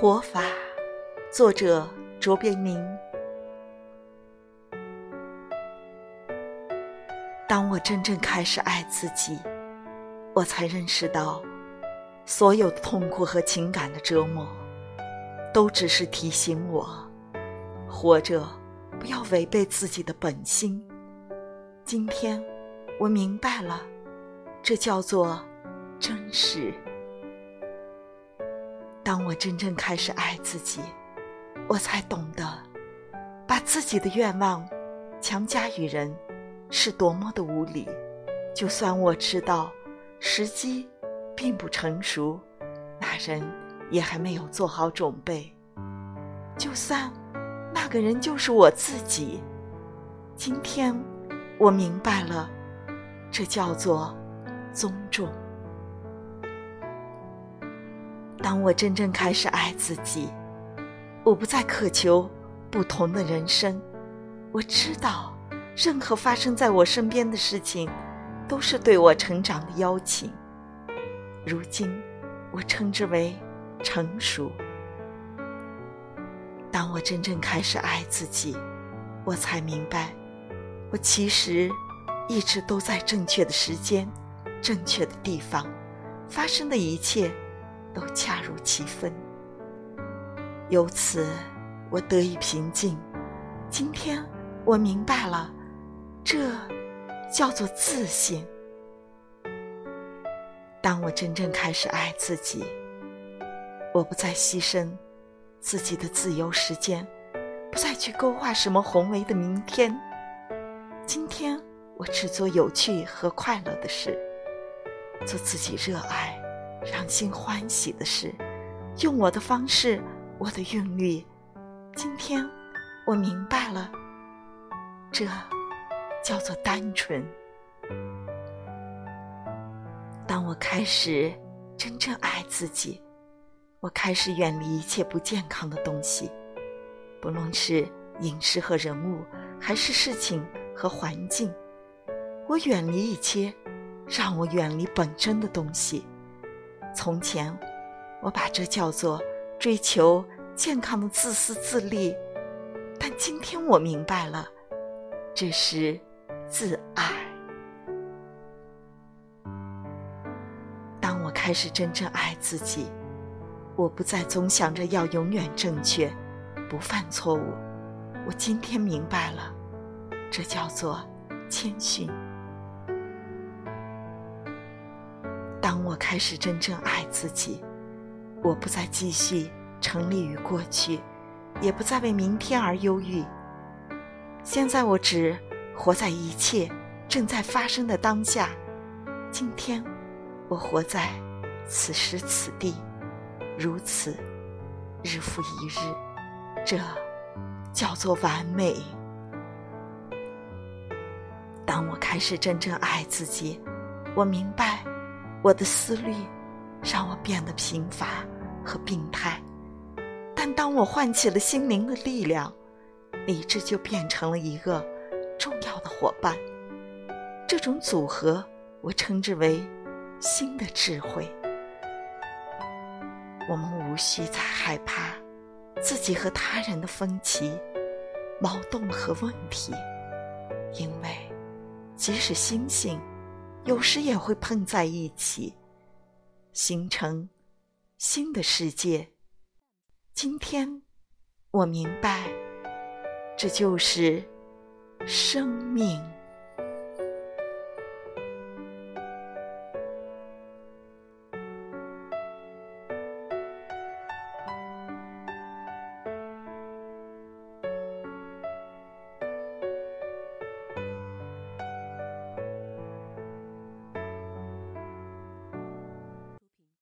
活法，作者卓别林。当我真正开始爱自己，我才认识到，所有的痛苦和情感的折磨，都只是提醒我，活着不要违背自己的本心。今天，我明白了，这叫做真实。当我真正开始爱自己，我才懂得，把自己的愿望强加于人，是多么的无理。就算我知道时机并不成熟，那人也还没有做好准备。就算那个人就是我自己，今天我明白了，这叫做尊重。当我真正开始爱自己，我不再渴求不同的人生。我知道，任何发生在我身边的事情，都是对我成长的邀请。如今，我称之为成熟。当我真正开始爱自己，我才明白，我其实一直都在正确的时间、正确的地方，发生的一切。都恰如其分，由此我得以平静。今天我明白了，这叫做自信。当我真正开始爱自己，我不再牺牲自己的自由时间，不再去勾画什么宏伟的明天。今天我只做有趣和快乐的事，做自己热爱。让心欢喜的事，用我的方式，我的韵律。今天我明白了，这叫做单纯。当我开始真正爱自己，我开始远离一切不健康的东西，不论是饮食和人物，还是事情和环境，我远离一切让我远离本真的东西。从前，我把这叫做追求健康的自私自利，但今天我明白了，这是自爱。当我开始真正爱自己，我不再总想着要永远正确，不犯错误。我今天明白了，这叫做谦逊。当我开始真正爱自己，我不再继续沉溺于过去，也不再为明天而忧郁。现在我只活在一切正在发生的当下。今天，我活在此时此地，如此日复一日，这叫做完美。当我开始真正爱自己，我明白。我的思虑让我变得贫乏和病态，但当我唤起了心灵的力量，理智就变成了一个重要的伙伴。这种组合，我称之为新的智慧。我们无需再害怕自己和他人的分歧、矛盾和问题，因为即使星星。有时也会碰在一起，形成新的世界。今天我明白，这就是生命。